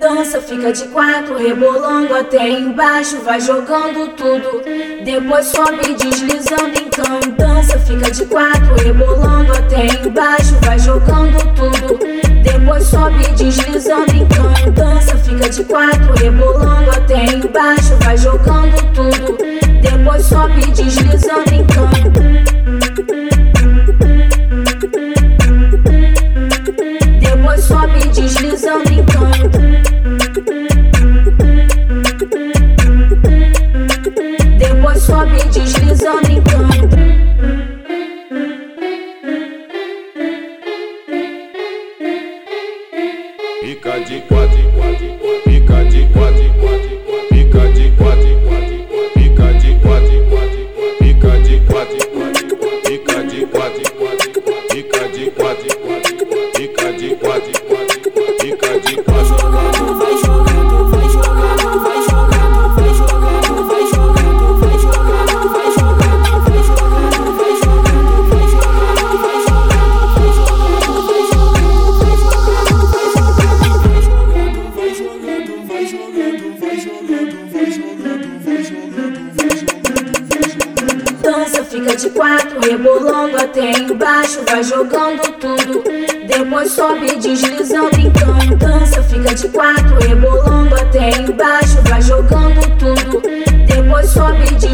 Dança, fica de quatro, rebolando até embaixo, vai jogando tudo. Depois sobe deslizando, então dança, fica de quatro, rebolando até embaixo, vai jogando tudo. Depois sobe deslizando, então dança, fica de quatro, rebolando até embaixo, vai jogando tudo. Depois sobe deslizando, Fica de quatro, fica de quatro, fica de quatro, fica de quatro, fica de quatro, fica de quatro, quatro, fica de quatro, fica de quatro, rebolando até embaixo, vai jogando tudo. Depois sobe deslizando, então dança, fica de quatro, rebolando até embaixo, vai jogando tudo. Depois sobe deslizando,